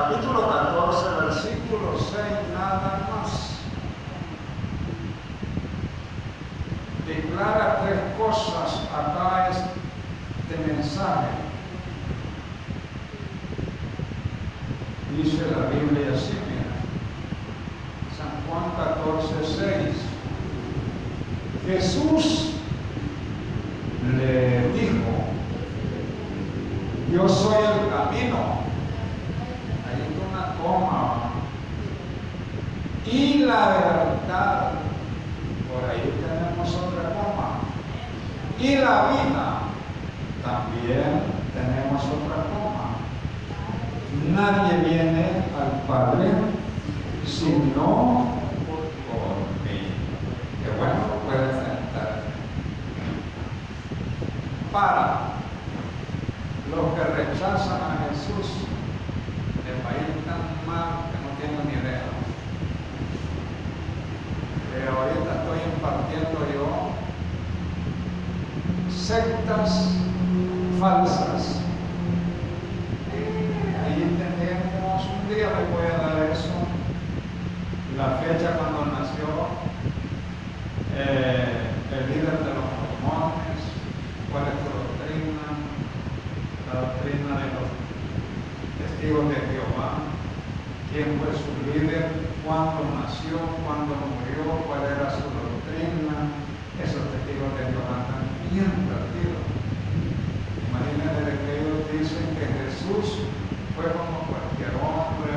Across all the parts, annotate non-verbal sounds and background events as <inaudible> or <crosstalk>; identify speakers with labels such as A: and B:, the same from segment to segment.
A: capítulo 14, versículo 6, nada más. Declara tres cosas acá este mensaje. Dice la Biblia así, mira. San Juan 14, 6. Jesús le dijo, yo soy el camino. Coma. Y la verdad. Por ahí tenemos otra coma. Y la vida. También tenemos otra coma. Nadie viene al Padre sino por mí. Que bueno, puede sentar. Para los que rechazan a Jesús, el país tan mal que no tienen ni idea. Eh, ahorita estoy impartiendo yo sectas falsas. Ahí tenemos, un día les voy a dar eso, la fecha cuando nació eh, el líder de los mormones, cuál es su doctrina, la doctrina de los testigos de Jehová, quién fue su líder, cuándo nació, cuándo murió, cuál era su doctrina. Esos testigos de Jehová están bien perdidos. Imagínense que ellos dicen que Jesús fue como cualquier hombre,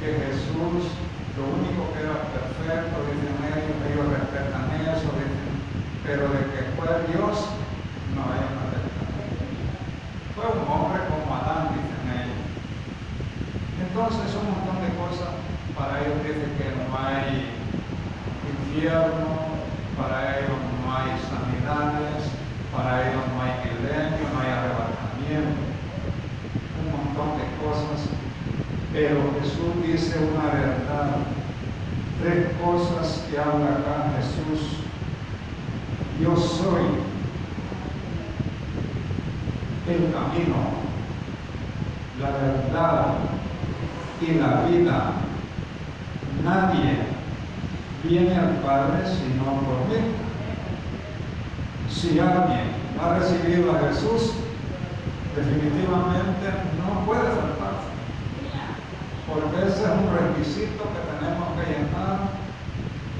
A: que Jesús lo único que era perfecto, dicen ellos, ellos respetan eso, dicen, pero de que fue Dios, no hay una fue un hombre como Adán, dicen ellos. Entonces un montón de cosas, para ellos dicen que no hay infierno, para ellos no hay sanidades, para ellos no hay milenio, no hay arrebatamiento, un montón de cosas. Pero Jesús dice una verdad, tres cosas que habla acá Jesús. Yo soy el camino, la verdad y la vida. Nadie viene al Padre sino por mí. Si alguien ha recibido a Jesús, definitivamente no puede faltar. Porque ese es un requisito que tenemos que llenar,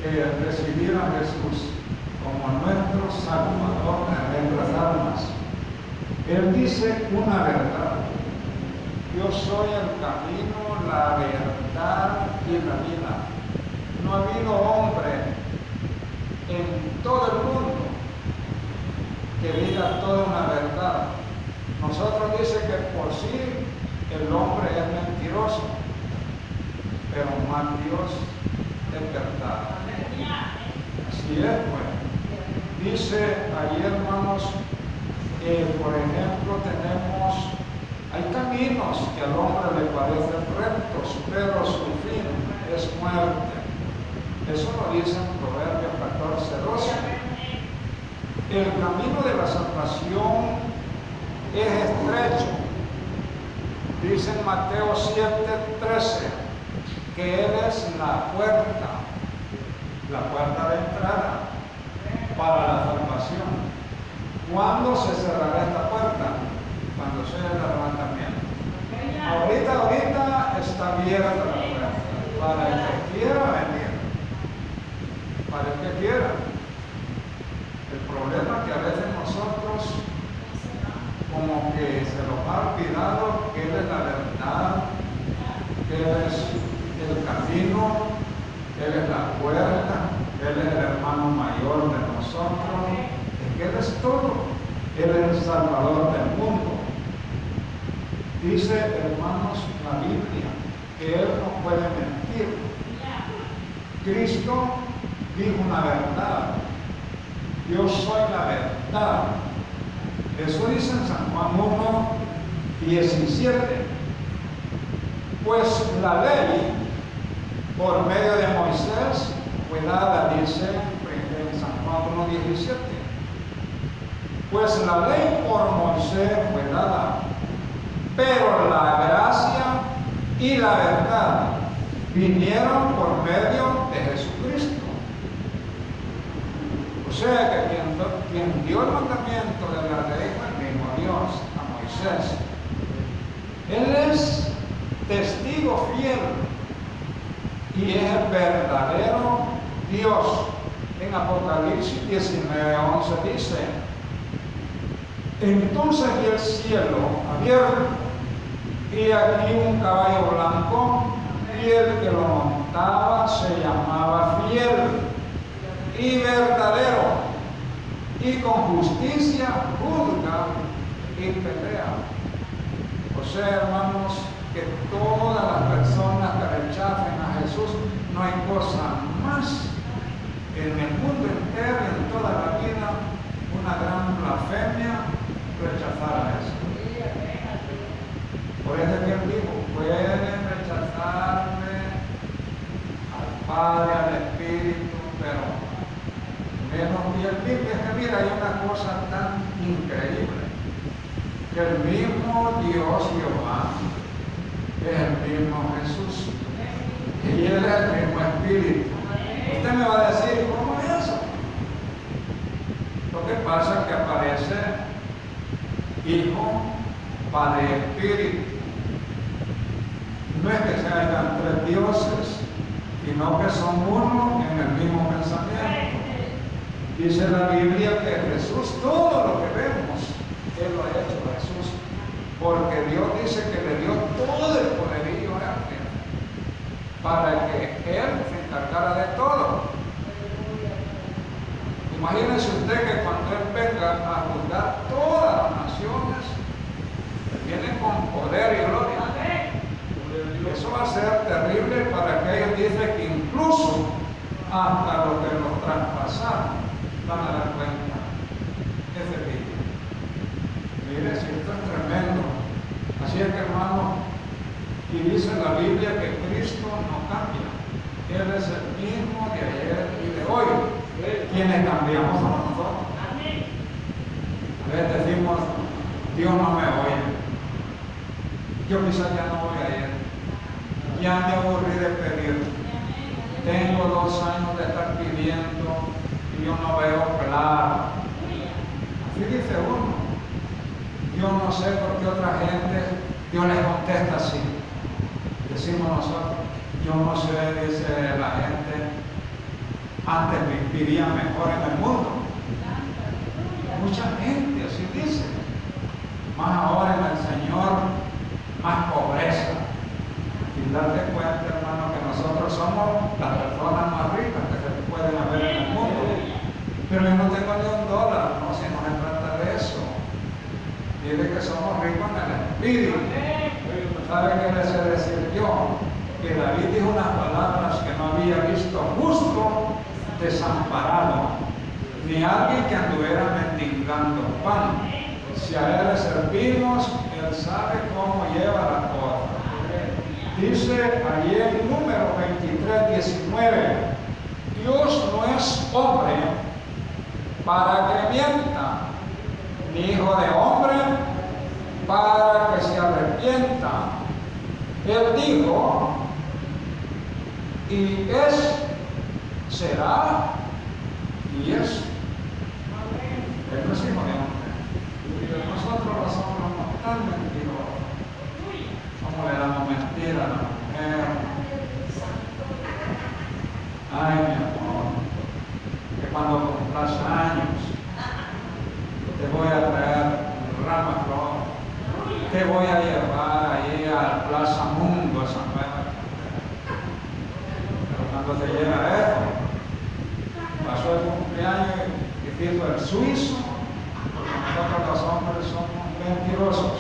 A: que recibir a Jesús como nuestro Salvador de nuestras almas. Él dice una verdad. Yo soy el camino, la verdad y la vida. No ha habido hombre en todo el mundo que diga toda una verdad. Nosotros dice que por sí el hombre es mentiroso, pero más Dios es verdad. Así es, pues. Dice allí, hermanos, por ejemplo, tenemos, hay caminos que al hombre le parecen rectos, pero su fin es muerte. Eso lo dice en Proverbios 14, 12. El camino de la salvación es estrecho. Dice en Mateo 7, 13, que Él es la puerta, la puerta de entrada para la salvación. ¿Cuándo se cerrará esta puerta? Cuando sea el levantamiento. Ahorita, ahorita está abierta la puerta para el que quiera venir. Para el que quiera. El problema es que a veces nosotros como que se nos ha olvidado que Él es la verdad, que Él es el camino, Él es la puerta, Él es el hermano mayor de nosotros. Él es todo. Él es el Salvador del mundo. Dice, hermanos, la Biblia, que Él no puede mentir. Cristo dijo una verdad. Yo soy la verdad. Eso dice en San Juan 1, 17. Pues la ley, por medio de Moisés, fue dada, dice en San Juan 1, 17 pues la ley por Moisés fue dada, pero la gracia y la verdad vinieron por medio de Jesucristo. O sea que quien, quien dio el mandamiento de la ley fue el mismo Dios, a Moisés. Él es testigo fiel y es el verdadero Dios. En Apocalipsis 19, 11 dice, entonces vi el cielo abierto y aquí un caballo blanco y el que lo montaba se llamaba fiel y verdadero y con justicia juzga y pelea. O sea, hermanos, que todas las personas que rechacen a Jesús, no hay cosa más en el mundo entero y en toda la vida, una gran blasfemia rechazar a Jesús. Por eso es que él dijo, pueden rechazarme al Padre, al Espíritu, pero menos y el mismo es que mira, hay una cosa tan increíble, que el mismo Dios Jehová es el mismo Jesús. Y Él es el mismo Espíritu. Usted me va a decir, ¿cómo es eso? Lo que pasa es que aparece Hijo, Padre, Espíritu. No es que se hayan tres dioses, sino que son uno en el mismo pensamiento. Dice la Biblia que Jesús, todo lo que vemos, Él lo ha hecho porque Dios dice que le dio todo el poderío a él para que él se encargara de todo. Imagínense usted que cuando él venga a juzgar todas las naciones, viene con poder y gloria. Eso va a ser terrible para que ellos dicen que incluso hasta los que los traspasaron van a dar cuenta. Ese vídeo. Mire, si esto es tremendo. Así es que hermano, y dice la Biblia que Cristo no cambia. Él es el mismo de ayer y de hoy. Quienes cambiamos somos nosotros. A veces decimos, Dios no me oye. Yo quizás ya no voy a ir. Ya me aburrí de pedir. Tengo dos años de estar pidiendo y yo no veo claro. Así dice uno. Yo no sé por qué otra gente, Dios les contesta así. Decimos nosotros, yo no sé, dice la gente, antes vivía mejor en el mundo. Mucha gente así dice. Más ahora en el Señor, más pobreza. Y darte cuenta, hermano, que nosotros somos las personas más ricas que se pueden haber en el mundo. Pero yo no tengo ni un dólar, no, si no se trata de eso. Dice que somos ricos en el espíritu. ¿Sabe qué les he decir yo? Que David dijo unas palabras que no había visto justo desamparado, ni alguien que anduviera mendigando pan. Si a él le servimos, él sabe cómo lleva la cosa. Dice allí en número 23, 19, Dios no es hombre para que mienta, ni hijo de hombre para que se arrepienta. Él dijo, y es, será, y es. Él no es hijo de hombre. Nosotros los hombres somos tan mentirosos. ¿Cómo le damos mentira a la mujer? Ay, mi amor, que cuando cumplas años, te voy a traer rama flor, te voy a llevar ahí a Plaza Mundo, a San. Pero cuando se llega eso, pasó el cumpleaños y el suizo, porque nosotros los hombres somos mentirosos.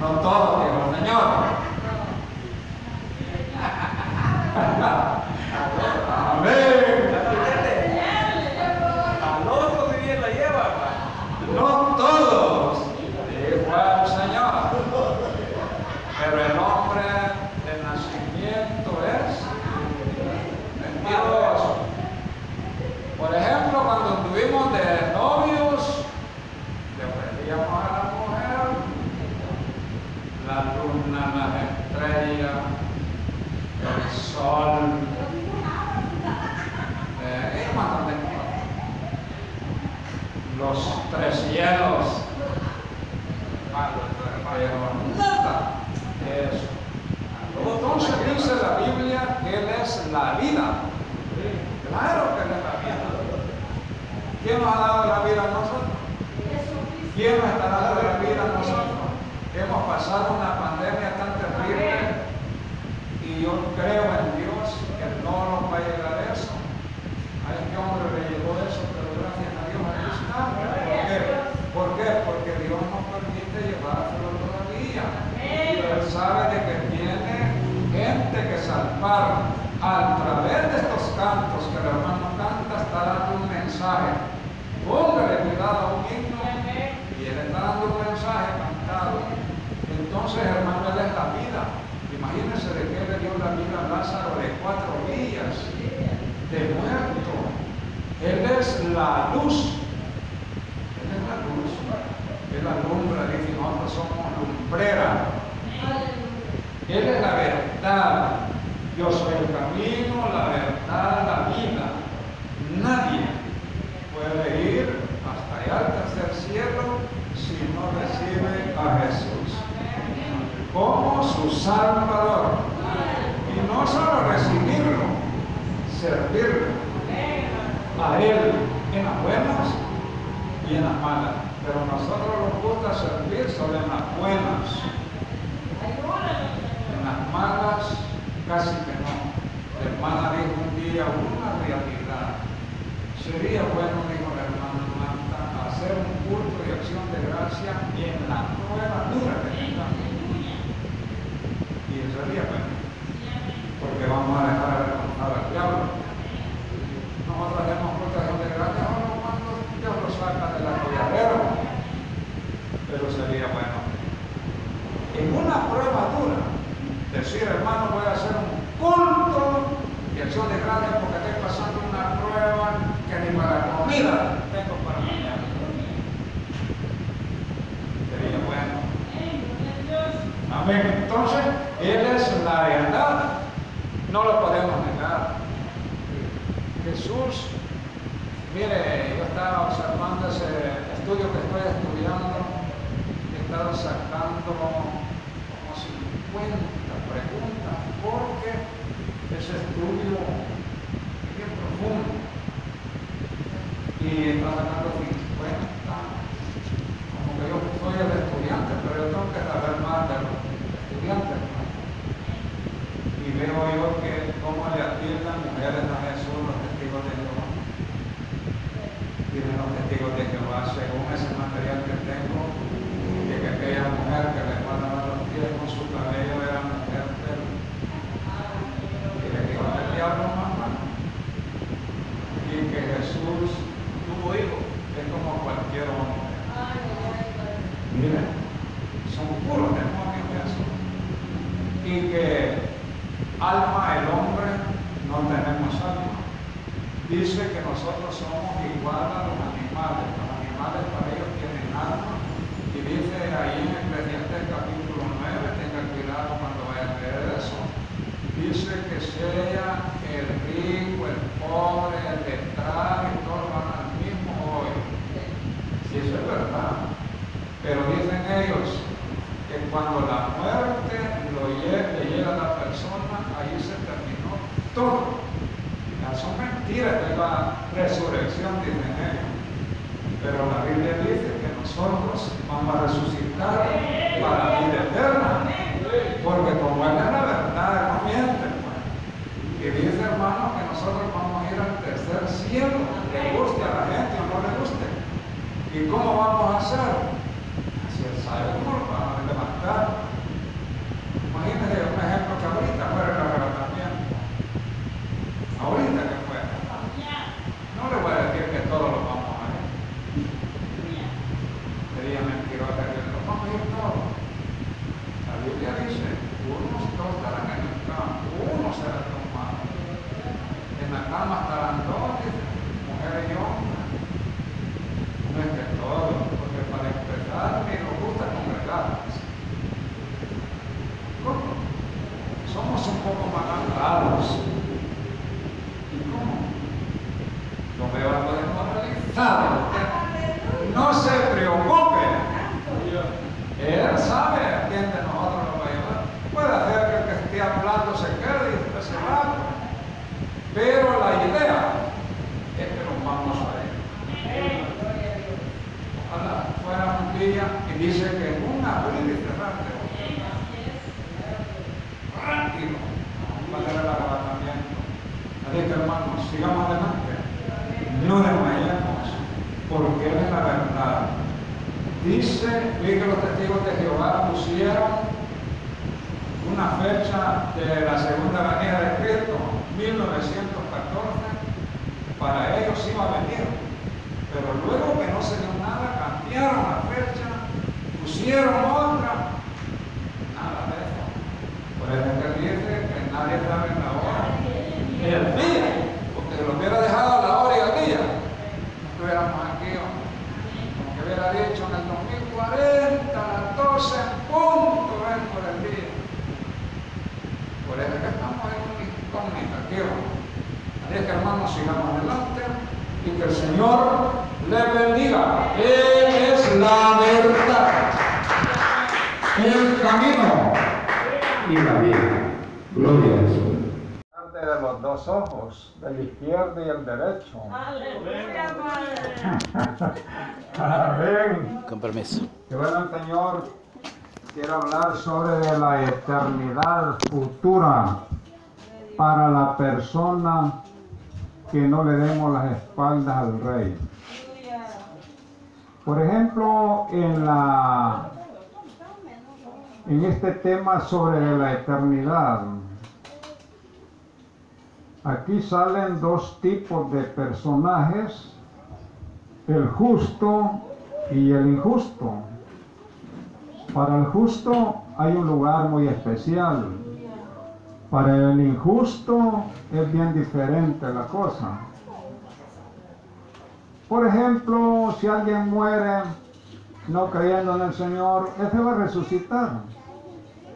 A: No todos, dijo el Señor. <laughs> Amén.
B: Al otro de bien la lleva, hermano.
A: No todos, dijo el Señor. Pero el hombre de nacimiento es mentiroso. Por ejemplo, cuando estuvimos de novios, le ofrecíamos a la mujer la la luna, las estrellas, el sol, eh, y un montón de cosas. Los cielos, pero nada de eso. Dice la Biblia que Él es la vida. Claro que Él es la vida. ¿Quién nos ha dado la vida a nosotros? ¿Quién nos está dando la vida a nosotros? Hemos pasado una pandemia tan terrible y yo creo en Dios que no nos va a llegar eso. A este hombre le llegó eso, pero gracias a Dios ahí está. ¿Por qué? ¿Por qué? Porque Dios nos permite llevárselo todavía. Y Él sabe de que tiene gente que salvar a través de estos cantos que el hermano canta, está dando un mensaje. Póngale cuidado a un himno y él está dando un mensaje cantado. Entonces, hermano, él es la vida. Imagínense de qué le dio la vida a Lázaro de cuatro días de muerto. Él es la luz. Él es la luz. Él alumbra, dice, nosotros somos lumbrera. Él es la verdad. Yo soy el camino, la verdad, la vida. Nadie puede ir hasta allá al tercer cielo si no recibe a Jesús como su Salvador. Y no solo recibirlo, servirlo a Él en las buenas y en las malas. Pero a nosotros nos gusta servir solo en las buenas. En las malas casi que no. La hermana día una realidad. Sería bueno, dijo la hermana Marta, hacer un culto de acción de gracia en la prueba dura que tengamos. Y eso sería bueno. Porque vamos a dejar de levantar al diablo. Nosotros hacemos culto de acción de gracia ahora cuando Dios lo saca del atolladero. Pero sería bueno. En una prueba dura, decir hermano voy a hacer un culto de acción de gracias porque estoy pasando una prueba que ni tengo para. Sería bueno. Amén. Entonces, Él es la verdad. No lo podemos negar. Jesús, mire, yo estaba observando ese estudio que estoy estudiando, he estado sacando como 50 preguntas, porque ese estudio es bien profundo. Y está sacando 50, como que yo soy el estudiante, pero yo tengo que saber más de los estudiantes. Y veo yo que cómo le atiendan mujeres a Jesús los testigos de Jehová. Tienen los testigos de Jehová, según ese material que tengo, de que aquella mujer que le van a dar los pies con su cabello era mujer del y le dijo al diablo mamá. Y que Jesús hijo, es como cualquier hombre. Miren, son puros demonios eso. Y que alma, el hombre, no tenemos alma. Dice que nosotros somos igual a los animales. Los animales para ellos tienen alma. Y dice ahí en Eclesiastes capítulo 9, tenga cuidado cuando vaya a leer eso. Dice que sea fecha de la segunda venida de Cristo, 1914, para ellos iba a venir. Pero luego que no se dio nada, cambiaron la fecha, pusieron otra, nada de eso. Por eso es que dice que nadie sabe la hora el día, porque lo hubiera dejado la hora y al día, estuviéramos aquí. Como que hubiera dicho en el 2040, a las 12 en punto, ven por el día. Por eso es que estamos en una incógnita. Así es que hermanos, sigamos adelante y que el Señor le bendiga. Él es la verdad, el camino y la vida. Gloria a Jesús. De los dos ojos, del izquierdo y el derecho.
C: Aleluya, Padre.
A: Amén.
D: Con permiso.
A: Que bueno el Señor quiere hablar sobre la eternidad futura para la persona que no le demos las espaldas al Rey. Por ejemplo, en en este tema sobre la eternidad, aquí salen dos tipos de personajes, el justo y el injusto. Para el justo hay un lugar muy especial. Para el injusto es bien diferente la cosa. Por ejemplo, si alguien muere no creyendo en el Señor, ese va a resucitar.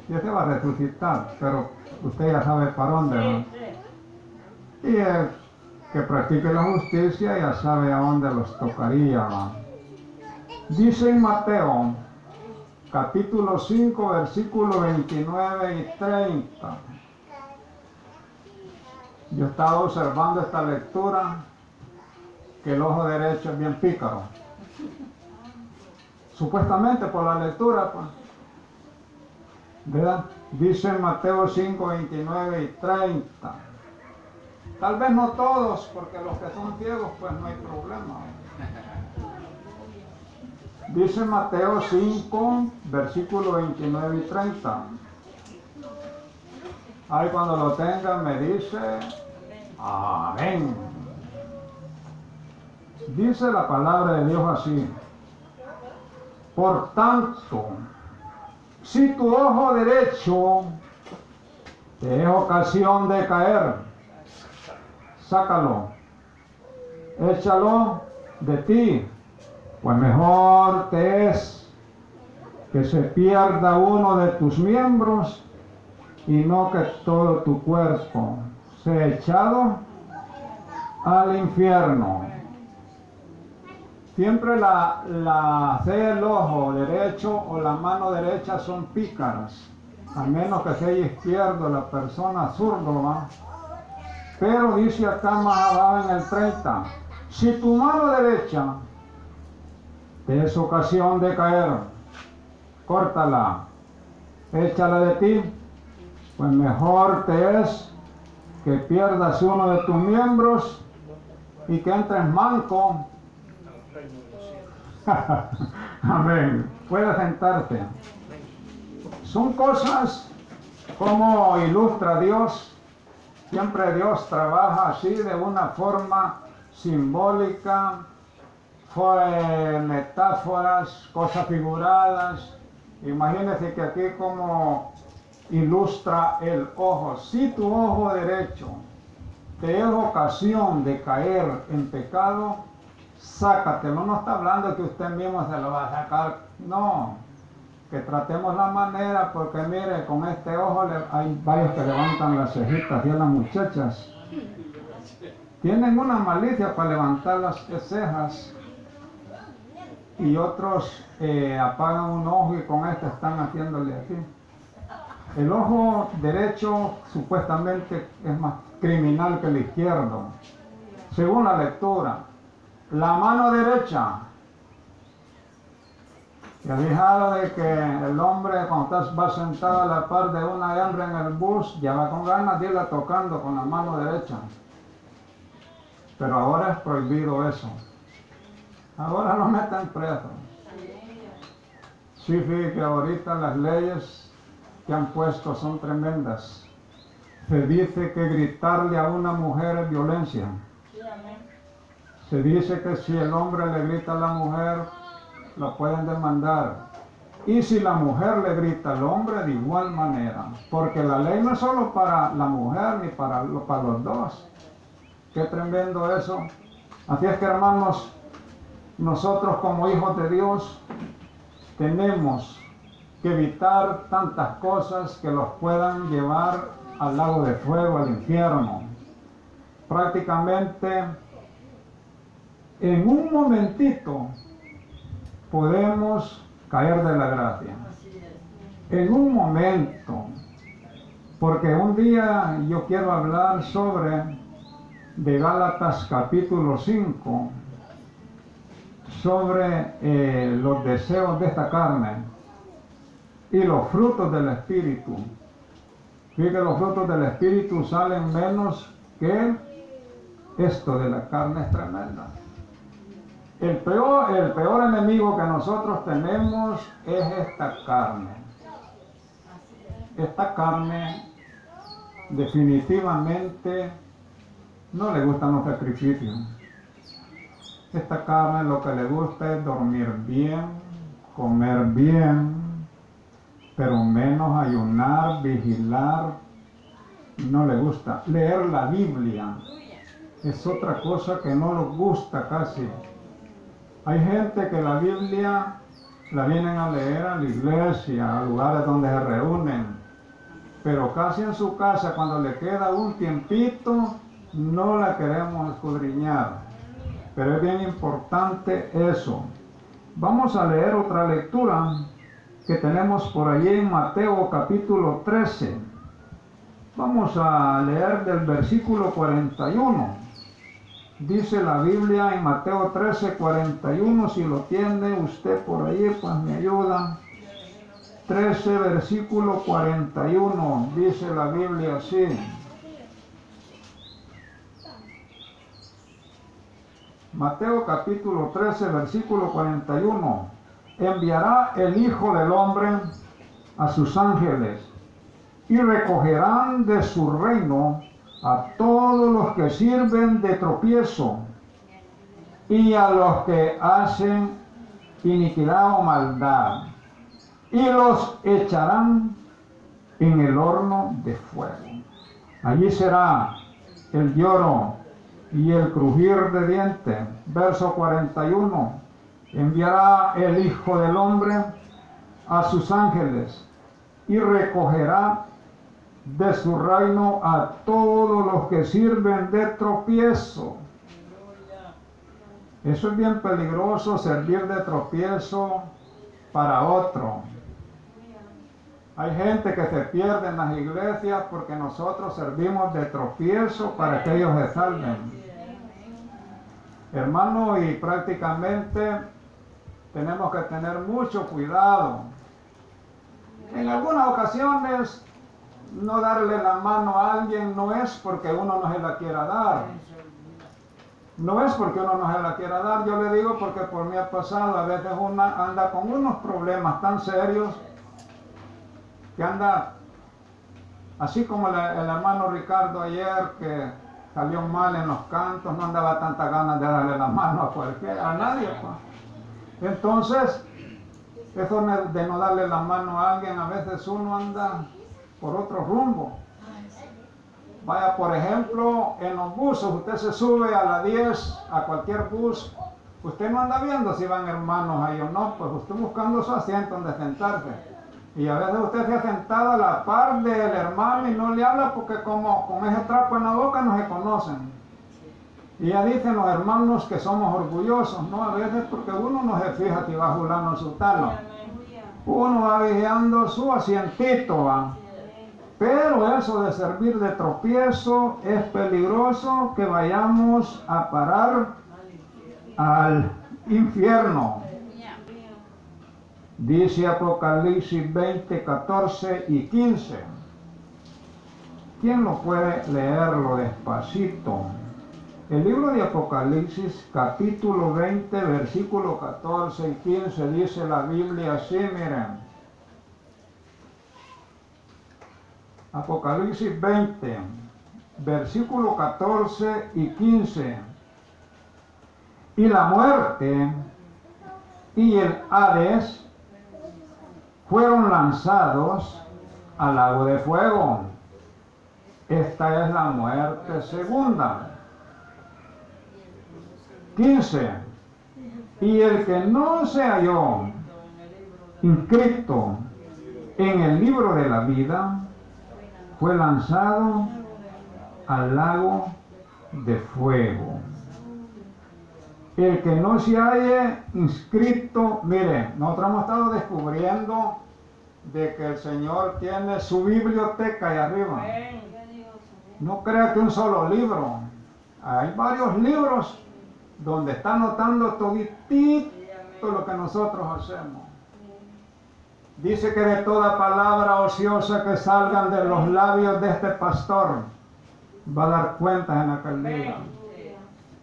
A: Y ese va a resucitar, pero usted ya sabe para dónde va. Y el que practique la justicia ya sabe a dónde los tocaría. Dice en Mateo, capítulo 5, versículo 29 y 30. Yo estaba observando esta lectura, que el ojo derecho es bien pícaro. Supuestamente por la lectura, pues. ¿Verdad? Dice Mateo 5, 29 y 30. Tal vez no todos, porque los que son ciegos, pues no hay problema. Dice Mateo 5, versículo 29 y 30. Ahí cuando lo tengan me dice, amén. Dice la palabra de Dios así. Por tanto, si tu ojo derecho te es ocasión de caer, sácalo, échalo de ti, pues mejor te es que se pierda uno de tus miembros y no que todo tu cuerpo sea echado al infierno. Siempre la, la C del ojo derecho o la mano derecha son pícaras, a menos que sea izquierdo la persona zurdo. Pero dice acá más abajo en el 30, si tu mano derecha es ocasión de caer, córtala, échala de ti, pues mejor te es que pierdas uno de tus miembros y que entres manco. <laughs> Amén. Puedes sentarte. Son cosas como ilustra Dios. Siempre Dios trabaja así de una forma simbólica, fue metáforas, cosas figuradas. Imagínense que aquí como ilustra el ojo. Si tu ojo derecho te es ocasión de caer en pecado, sácatelo. No está hablando que usted mismo se lo va a sacar. No, que tratemos la manera, porque mire, con este ojo hay varios que levantan las cejitas y las muchachas. Tienen una malicia para levantar las cejas y otros eh, apagan un ojo y con este están haciéndole aquí. El ojo derecho supuestamente es más criminal que el izquierdo, según la lectura. La mano derecha, ¿te has fijado de que el hombre cuando va sentado a la par de una hembra en el bus, ya va con ganas de irla tocando con la mano derecha? Pero ahora es prohibido eso. Ahora lo meten preso. Sí, que ahorita las leyes que han puesto son tremendas. Se dice que gritarle a una mujer es violencia. Se dice que si el hombre le grita a la mujer, la pueden demandar. Y si la mujer le grita al hombre, de igual manera. Porque la ley no es solo para la mujer ni para, lo- para los dos. Qué tremendo eso. Así es que hermanos, nosotros como hijos de Dios tenemos que evitar tantas cosas que los puedan llevar al lago de fuego, al infierno. Prácticamente en un momentito podemos caer de la gracia. En un momento. Porque un día yo quiero hablar sobre de Gálatas capítulo 5 sobre eh, los deseos de esta carne y los frutos del Espíritu. Fíjate los frutos del Espíritu salen menos que esto de la carne es tremenda. El peor, el peor enemigo que nosotros tenemos es esta carne. Esta carne definitivamente no le gustan los sacrificios. Esta carne lo que le gusta es dormir bien, comer bien, pero menos ayunar, vigilar. No le gusta. Leer la Biblia es otra cosa que no les gusta casi. Hay gente que la Biblia la vienen a leer a la iglesia, a lugares donde se reúnen, pero casi en su casa cuando le queda un tiempito no la queremos escudriñar. Pero es bien importante eso. Vamos a leer otra lectura que tenemos por allí en Mateo capítulo 13. Vamos a leer del versículo 41. Dice la Biblia en Mateo 13, 41, si lo tiene usted por ahí, pues me ayuda. 13, versículo 41, dice la Biblia así. Mateo capítulo 13, versículo 41. Enviará el Hijo del Hombre a sus ángeles y recogerán de su reino a todos los que sirven de tropiezo y a los que hacen iniquidad o maldad y los echarán en el horno de fuego. Allí será el lloro y el crujir de dientes. Verso 41. Enviará el Hijo del Hombre a sus ángeles y recogerá de su reino a todos los que sirven de tropiezo. Eso es bien peligroso, servir de tropiezo para otro. Hay gente que se pierde en las iglesias porque nosotros servimos de tropiezo para que ellos se salven. Hermano, y prácticamente tenemos que tener mucho cuidado. En algunas ocasiones, no darle la mano a alguien no es porque uno no se la quiera dar. No es porque uno no se la quiera dar, yo le digo porque por mí ha pasado, a veces uno anda con unos problemas tan serios que anda, así como el, el hermano Ricardo ayer que salió mal en los cantos, no andaba tantas ganas de darle la mano a cualquiera, a nadie. Entonces, eso de no darle la mano a alguien, a veces uno anda por otro rumbo. Vaya, por ejemplo, en los buses, usted se sube a la 10 a cualquier bus, usted no anda viendo si van hermanos ahí o no, pues usted buscando su asiento donde sentarse. Y a veces usted se ha sentado a la par del hermano y no le habla porque como con ese trapo en la boca no se conocen. Y ya dicen los hermanos que somos orgullosos, ¿no? A veces porque uno no se fija si va fulano su talo. Uno va vigiando su asientito, ¿va? Pero eso de servir de tropiezo es peligroso que vayamos a parar al infierno. Dice Apocalipsis 20, 14 y 15. ¿Quién lo puede leerlo despacito? El libro de Apocalipsis, capítulo 20, versículo 14 y 15, dice la Biblia así, miren. Apocalipsis 20, versículo 14 y 15. Y la muerte y el Hades fueron lanzados al lago de fuego. Esta es la muerte segunda. 15. Y el que no se halló inscrito en el libro de la vida fue lanzado al lago de fuego. El que no se haya inscrito, mire, nosotros hemos estado descubriendo de que el Señor tiene su biblioteca ahí arriba. No crea que un solo libro. Hay varios libros donde está anotando toditito lo que nosotros hacemos. Dice que de toda palabra ociosa que salgan de los labios de este pastor, va a dar cuenta en aquel día.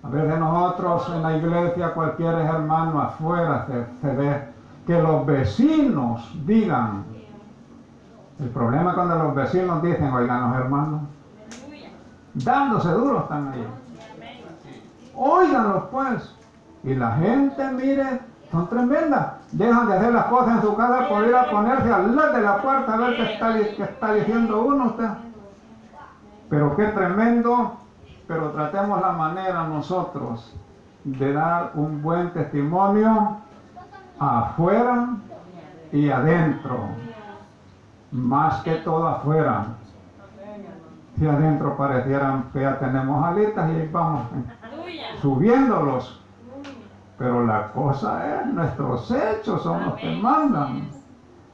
A: A veces nosotros en la iglesia, cualquier hermano afuera se, ve que los vecinos digan. El problema es cuando los vecinos dicen, oigan los hermanos, dándose duro están ahí. Óiganlos pues. Y la gente, mire, son tremendas. Dejan de hacer las cosas en su casa por ir a ponerse al lado de la puerta a ver qué está, qué está diciendo uno usted. Pero qué tremendo, pero tratemos la manera nosotros de dar un buen testimonio afuera y adentro. Más que todo afuera. Si adentro parecieran ya tenemos alitas y ahí vamos subiéndolos. Pero la cosa es, nuestros hechos son los que mandan.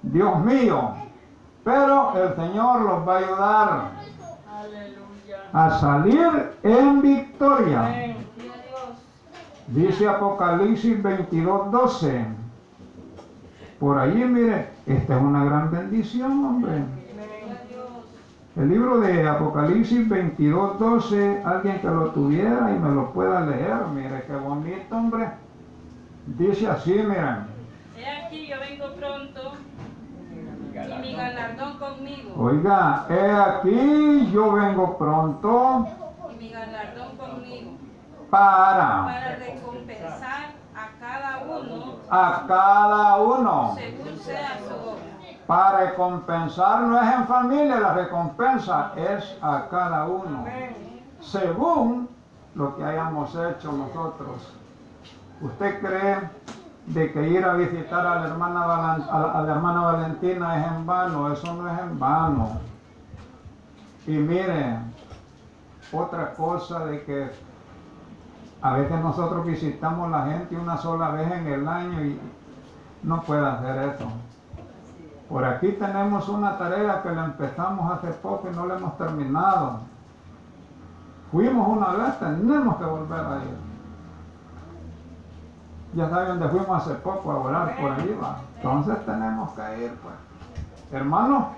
A: Dios mío. Pero el Señor los va a ayudar a salir en victoria. Dice Apocalipsis 22, 12. Por allí, mire, esta es una gran bendición, hombre. El libro de Apocalipsis 22, 12, alguien que lo tuviera y me lo pueda leer, mire, qué bonito, hombre. Dice así, miren.
C: He aquí, yo vengo pronto y mi galardón conmigo.
A: Oiga, he aquí, yo vengo pronto
C: Y mi galardón conmigo.
A: para
C: Para recompensar a cada uno
A: a cada uno.
C: según sea su obra.
A: Para recompensar no es en familia, la recompensa es a cada uno. Según lo que hayamos hecho nosotros. ¿Usted cree de que ir a visitar a la hermana, a la, hermana Valentina es en vano? Eso no es en vano. Y mire, otra cosa de que a veces nosotros visitamos la gente una sola vez en el año y no puede hacer eso. Por aquí tenemos una tarea que la empezamos hace poco y no la hemos terminado. Fuimos una vez, tenemos que volver a ir. Ya saben dónde fuimos hace poco a orar por ahí. Entonces tenemos que ir, pues. Hermano,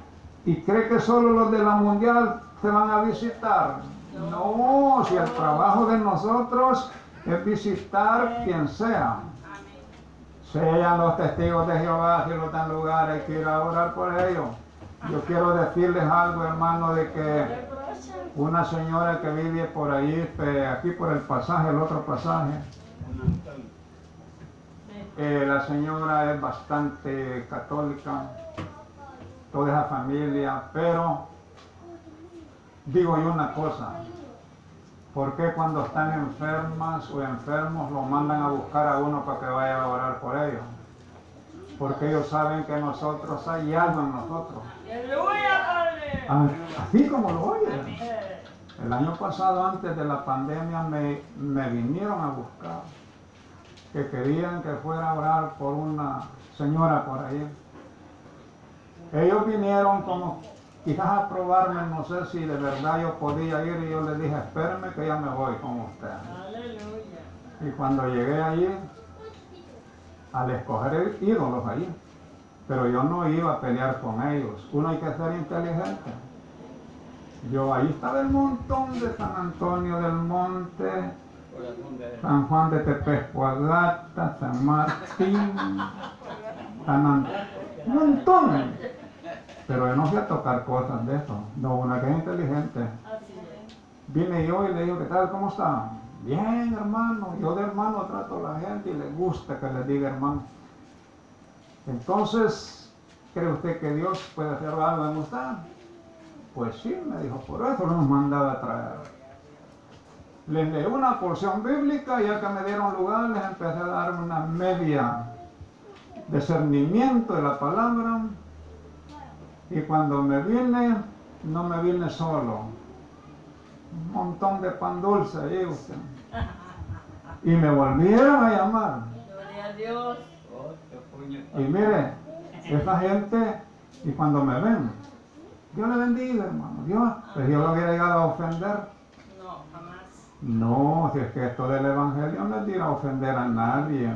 A: ¿y cree que solo los de la mundial se van a visitar? No, si el trabajo de nosotros es visitar quien sea. Sean los testigos de Jehová, si no están lugar, hay que ir a orar por ellos. Yo quiero decirles algo, hermano, de que una señora que vive por ahí, este, aquí por el pasaje, el otro pasaje, eh, la señora es bastante católica, toda esa familia, pero digo yo una cosa, ¿por qué cuando están enfermas o enfermos lo mandan a buscar a uno para que vaya a orar por ellos? Porque ellos saben que nosotros hay algo en nosotros. Ah, Así como lo oyen. El año pasado, antes de la pandemia, me, me vinieron a buscar que querían que fuera a orar por una señora por ahí. Ellos vinieron como quizás a probarme, no sé si de verdad yo podía ir y yo les dije, espéreme que ya me voy con usted.
C: Aleluya.
A: Y cuando llegué allí, al escoger ídolos allí, pero yo no iba a pelear con ellos. Uno hay que ser inteligente. Yo ahí estaba el montón de San Antonio del Monte San Juan de Tepescuaglata, San Martín, San An- montón. Pero yo no a tocar cosas de eso. No, una que es inteligente. Vine yo y le digo, ¿qué tal? ¿Cómo está? Bien, hermano. Yo de hermano trato a la gente y le gusta que le diga hermano. Entonces, ¿cree usted que Dios puede hacer algo en usted? Pues sí, me dijo, por eso nos mandaba a traer. Les leí una porción bíblica y ya que me dieron lugar les empecé a dar una media discernimiento de la palabra. Y cuando me vine, no me vine solo. Un montón de pan dulce ahí usted. Y me volvieron a llamar.
D: Gloria a Dios.
A: Y mire, esa gente, y cuando me ven, Dios le bendiga, hermano. Dios, pues yo lo hubiera llegado a ofender.
D: No,
A: si es que esto del Evangelio no es ir a ofender a nadie.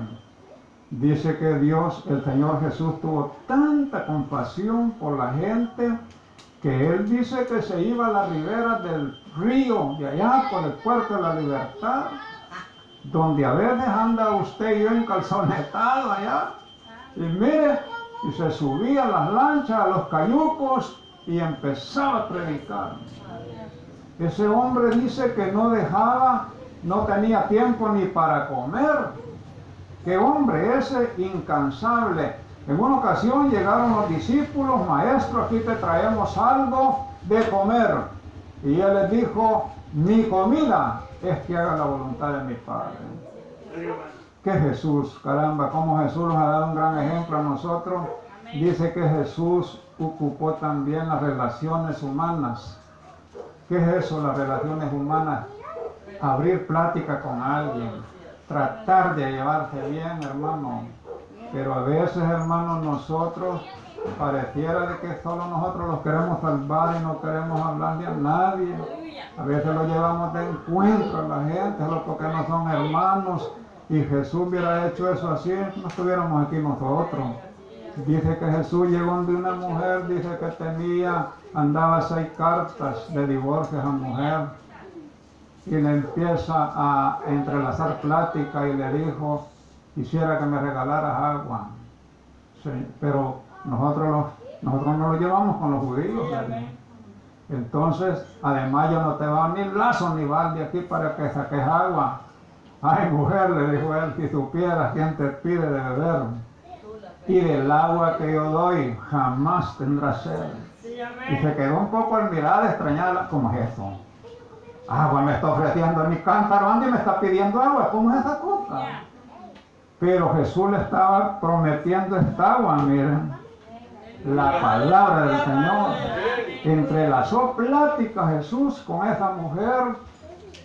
A: Dice que Dios, el Señor Jesús, tuvo tanta compasión por la gente que Él dice que se iba a la ribera del río, de allá por el puerto de la libertad, donde a veces anda usted y yo encalzonetado allá. Y mire, y se subía a las lanchas, a los cayucos y empezaba a predicar. Ese hombre dice que no dejaba, no tenía tiempo ni para comer. Qué hombre ese incansable. En una ocasión llegaron los discípulos, maestro, aquí te traemos algo de comer. Y él les dijo, mi comida es que haga la voluntad de mi Padre. Que Jesús, caramba, como Jesús nos ha dado un gran ejemplo a nosotros. Dice que Jesús ocupó también las relaciones humanas. ¿Qué es eso, las relaciones humanas? Abrir plática con alguien, tratar de llevarse bien, hermano. Pero a veces, hermano, nosotros pareciera de que solo nosotros los queremos salvar y no queremos hablarle a nadie. A veces lo llevamos de encuentro a la gente, porque no son hermanos. Y Jesús hubiera hecho eso así, no estuviéramos aquí nosotros. Dice que Jesús llegó donde una mujer, dice que tenía, andaba seis cartas de divorcio a esa mujer. Y le empieza a entrelazar plática y le dijo, quisiera que me regalaras agua. Sí, pero nosotros, los, nosotros no lo llevamos con los judíos. Entonces, además yo no te va ni lazo ni balde aquí para que saques agua. Ay, mujer, le dijo él, si supieras quién te pide de beber. Y del agua que yo doy, jamás tendrás sed. Y se quedó un poco al mirar extrañada, ¿cómo es eso? Agua me está ofreciendo en mi cántaro, anda y me está pidiendo agua, ¿cómo es esa cosa? Pero Jesús le estaba prometiendo esta agua, miren, la palabra del Señor. Entrelazó plática Jesús con esa mujer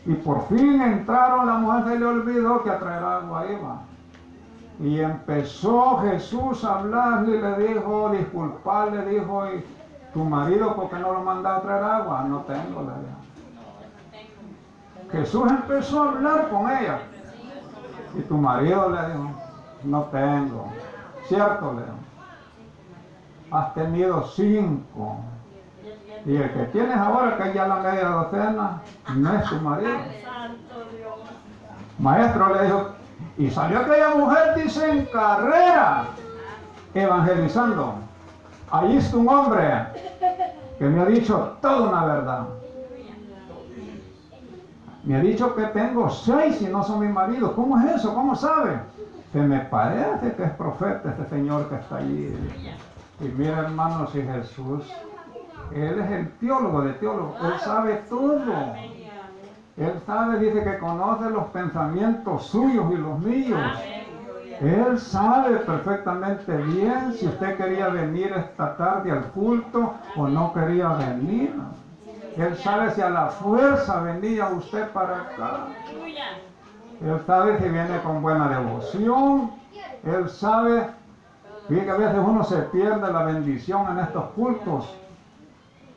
A: y por fin entraron, la mujer se le olvidó que a traer agua iba. Y empezó Jesús a hablarle y le dijo, disculpar, le dijo, y tu marido, ¿por qué no lo manda a traer agua? No tengo, le dijo. Jesús empezó a hablar con ella. Y tu marido le dijo, no tengo. ¿Cierto? Le dijo. Has tenido cinco. Y el que tienes ahora, que ya la media docena, no es tu marido. Maestro le dijo, y salió aquella mujer, dice, en carrera, evangelizando. Ahí está un hombre que me ha dicho toda una verdad. Me ha dicho que tengo seis y no son mi marido. ¿Cómo es eso? ¿Cómo sabe? Se me parece que es profeta este señor que está allí. Y mira, hermanos, y Jesús, Él es el teólogo de teólogos. Él sabe todo. Él sabe, dice que conoce los pensamientos suyos y los míos. Él sabe perfectamente bien si usted quería venir esta tarde al culto o no quería venir. Él sabe si a la fuerza venía usted para acá. Él sabe si viene con buena devoción. Él sabe, fíjate que a veces uno se pierde la bendición en estos cultos.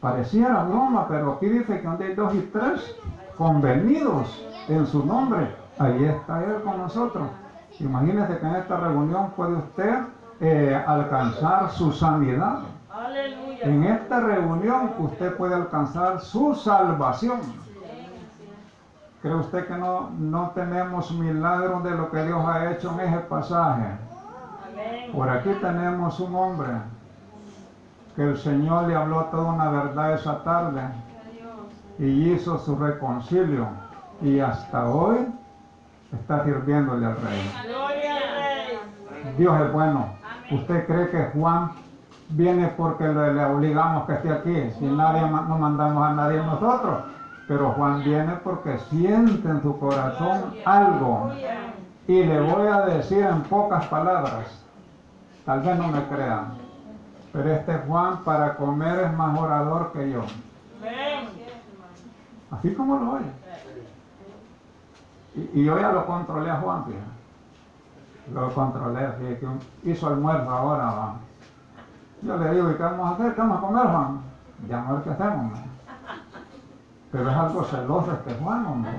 A: Pareciera broma, pero aquí dice que donde hay dos y tres convenidos en su nombre, ahí está Él con nosotros. Imagínese que en esta reunión puede usted eh, alcanzar su sanidad.
D: Aleluya.
A: En esta reunión usted puede alcanzar su salvación. ¿Cree usted que no, no tenemos milagros de lo que Dios ha hecho en ese pasaje? Por aquí tenemos un hombre que el Señor le habló toda una verdad esa tarde y hizo su reconcilio y hasta hoy está sirviéndole al rey. Dios es bueno. ¿Usted cree que Juan viene porque le, le obligamos que esté aquí? Si nadie no mandamos a nadie nosotros. Pero Juan viene porque siente en su corazón algo. Y le voy a decir en pocas palabras. Tal vez no me crean. Pero este Juan para comer es más orador que yo. Así como lo oye. Y, yo ya lo controlé a Juan. Lo controlé, así que hizo almuerzo ahora, va. Yo le digo, ¿y qué vamos a hacer? ¿Qué vamos a comer, Juan? Ya no ver qué hacemos. Pero es algo celoso este Juan, hombre.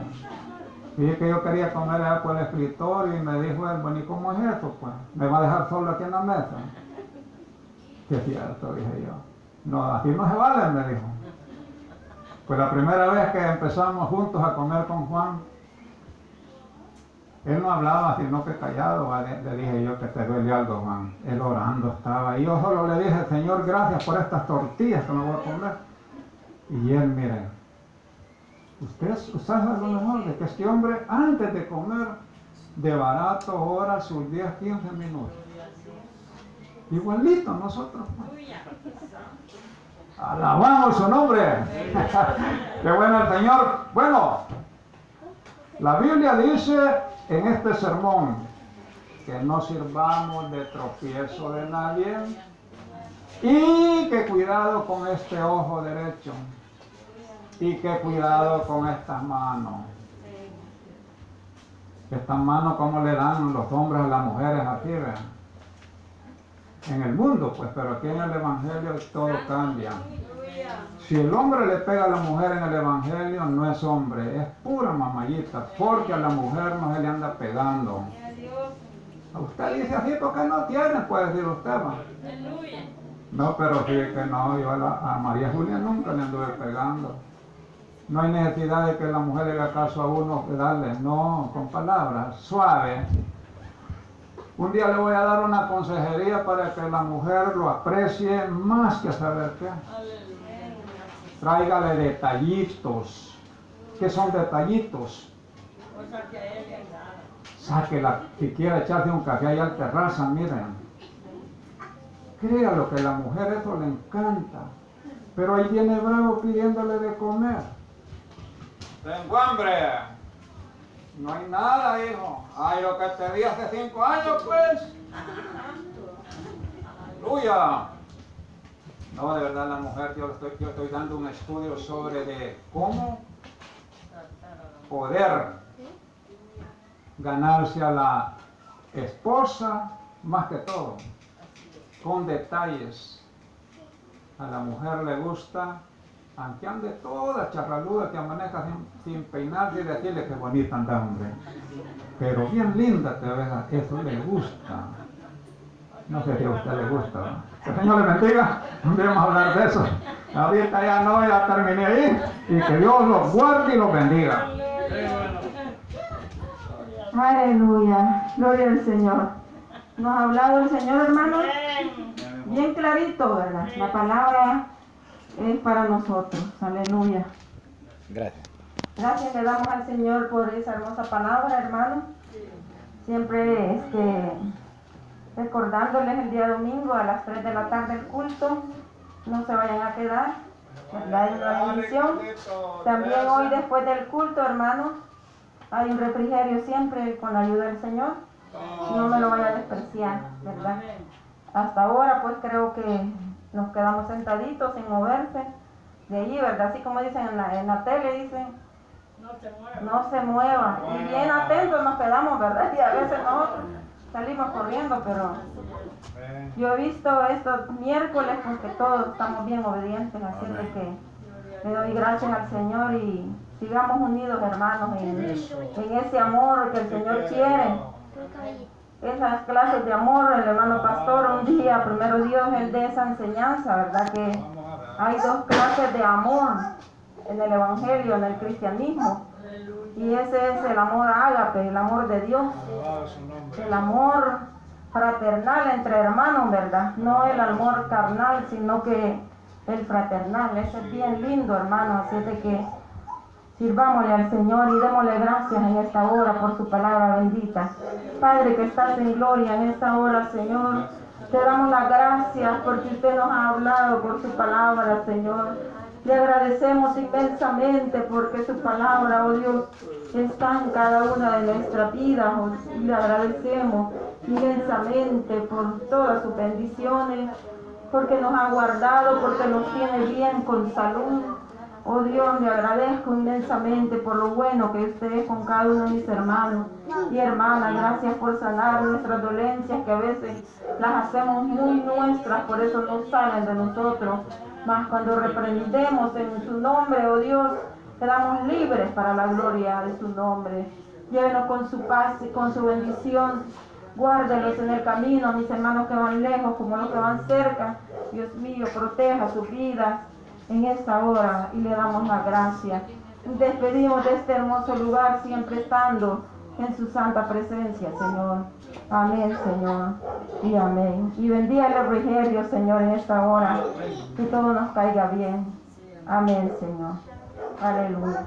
A: Dije que yo quería comer allá por el escritorio y me dijo él, bueno, ¿y cómo es eso, pues? ¿Me va a dejar solo aquí en la mesa? Que cierto, dije yo. No, así no se vale, me dijo. Pues la primera vez que empezamos juntos a comer con Juan, él no hablaba, sino que callado. ¿va? Le, dije yo que te duele algo, Juan. Él orando estaba. Y yo solo le dije, Señor, gracias por estas tortillas que me voy a comer. Y él, miren, usted, usted sabe lo mejor de que este hombre, antes de comer, de barato, ora sus 10, 15 minutos. Igualito nosotros. pues. Alabamos su nombre. Qué bueno el Señor. Bueno, la Biblia dice en este sermón que no sirvamos de tropiezo de nadie y que cuidado con este ojo derecho y que cuidado con estas manos. Estas manos, ¿cómo le dan los hombres a las mujeres aquí? vean? En el mundo, pues, pero aquí en el Evangelio todo cambia. Si el hombre le pega a la mujer en el Evangelio, no es hombre, es pura mamayita, porque a la mujer no se le anda pegando. A usted dice así porque no tiene, puede decir usted. va. No, pero sí que no, yo a, la- a María Julia nunca le anduve pegando. No hay necesidad de que la mujer le haga caso a uno, que darle, no, con palabras, suave. Un día le voy a dar una consejería para que la mujer lo aprecie más que saber qué. Tráigale detallitos. ¿Qué son detallitos?
D: Cosa que a él.
A: Sáquela, si quiere echarse un café allá al terraza, miren. Créalo que a la mujer eso le encanta. Pero ahí viene bravo pidiéndole de comer. Tengo hambre. No hay nada, hijo. Ay, lo que te di hace cinco años, pues. Aleluya. No, de verdad, la mujer, yo estoy, yo estoy dando un estudio sobre de cómo poder ganarse a la esposa más que todo, con detalles. A la mujer le gusta, aunque ande toda charraluda, que amanezca sin, sin peinarse y decirle que bonita anda, hombre. Pero bien linda te ves, eso le gusta. No sé si a usted le gusta. ¿no? Que el Señor le bendiga. Vamos a hablar de eso. Ahorita ya no, ya terminé ahí. Y que Dios los guarde y los bendiga.
E: Aleluya, gloria al Señor. Nos ha hablado el Señor, hermano, bien clarito, ¿verdad? La palabra es para nosotros. Aleluya.
F: Gracias.
E: Gracias le damos al Señor por esa hermosa palabra, hermano. Siempre este, recordándoles el día domingo a las 3 de la tarde el culto. No se vayan a quedar, ¿verdad? Es una bendición. También hoy después del culto, hermanos, hay un refrigerio siempre con la ayuda del Señor. No me lo vaya a despreciar, ¿verdad? Hasta ahora pues creo que nos quedamos sentaditos sin moverse de allí, ¿verdad? Así como dicen en la, en la tele, dicen,
D: No se mueva.
E: no se mueva. Y bien atentos nos quedamos, ¿verdad? <laughs> Y a veces nosotros salimos corriendo, pero yo he visto estos miércoles pues que todos estamos bien obedientes, así de que le doy gracias al Señor y sigamos unidos hermanos en, en ese amor que el Señor quiere. Esas clases de amor, el hermano pastor un día, primero Dios, él de esa enseñanza, ¿verdad? Que hay dos clases de amor en el Evangelio, en el cristianismo. Y ese es el amor ágape, el amor de Dios, el amor fraternal entre hermanos, ¿verdad? No el amor carnal, sino que el fraternal. Eso es bien lindo, hermano. Así es de que sirvámosle al Señor y démosle gracias en esta hora por su palabra bendita. Padre que estás en gloria en esta hora, Señor. Te damos las gracias porque usted nos ha hablado por su palabra, Señor. Le agradecemos inmensamente porque su palabra, oh Dios, está en cada una de nuestras vidas. oh, le agradecemos inmensamente por todas sus bendiciones, porque nos ha guardado, porque nos tiene bien con salud. Oh Dios, le agradezco inmensamente por lo bueno que usted es con cada uno de mis hermanos y hermanas. Gracias por sanar nuestras dolencias que a veces las hacemos muy nuestras, por eso no salen de nosotros. Mas cuando reprendemos en su nombre, oh Dios, quedamos libres para la gloria de su nombre. Llévenos con su paz y con su bendición. Guárdelos en el camino, mis hermanos que van lejos como los que van cerca. Dios mío, proteja sus vidas en esta hora y le damos la gracia. Despedimos de este hermoso lugar siempre estando en su santa presencia, Señor. Amén, Señor. Y amén. Y bendiga el refrigerio, Señor, en esta hora. Que todo nos caiga bien. Amén, Señor. Aleluya.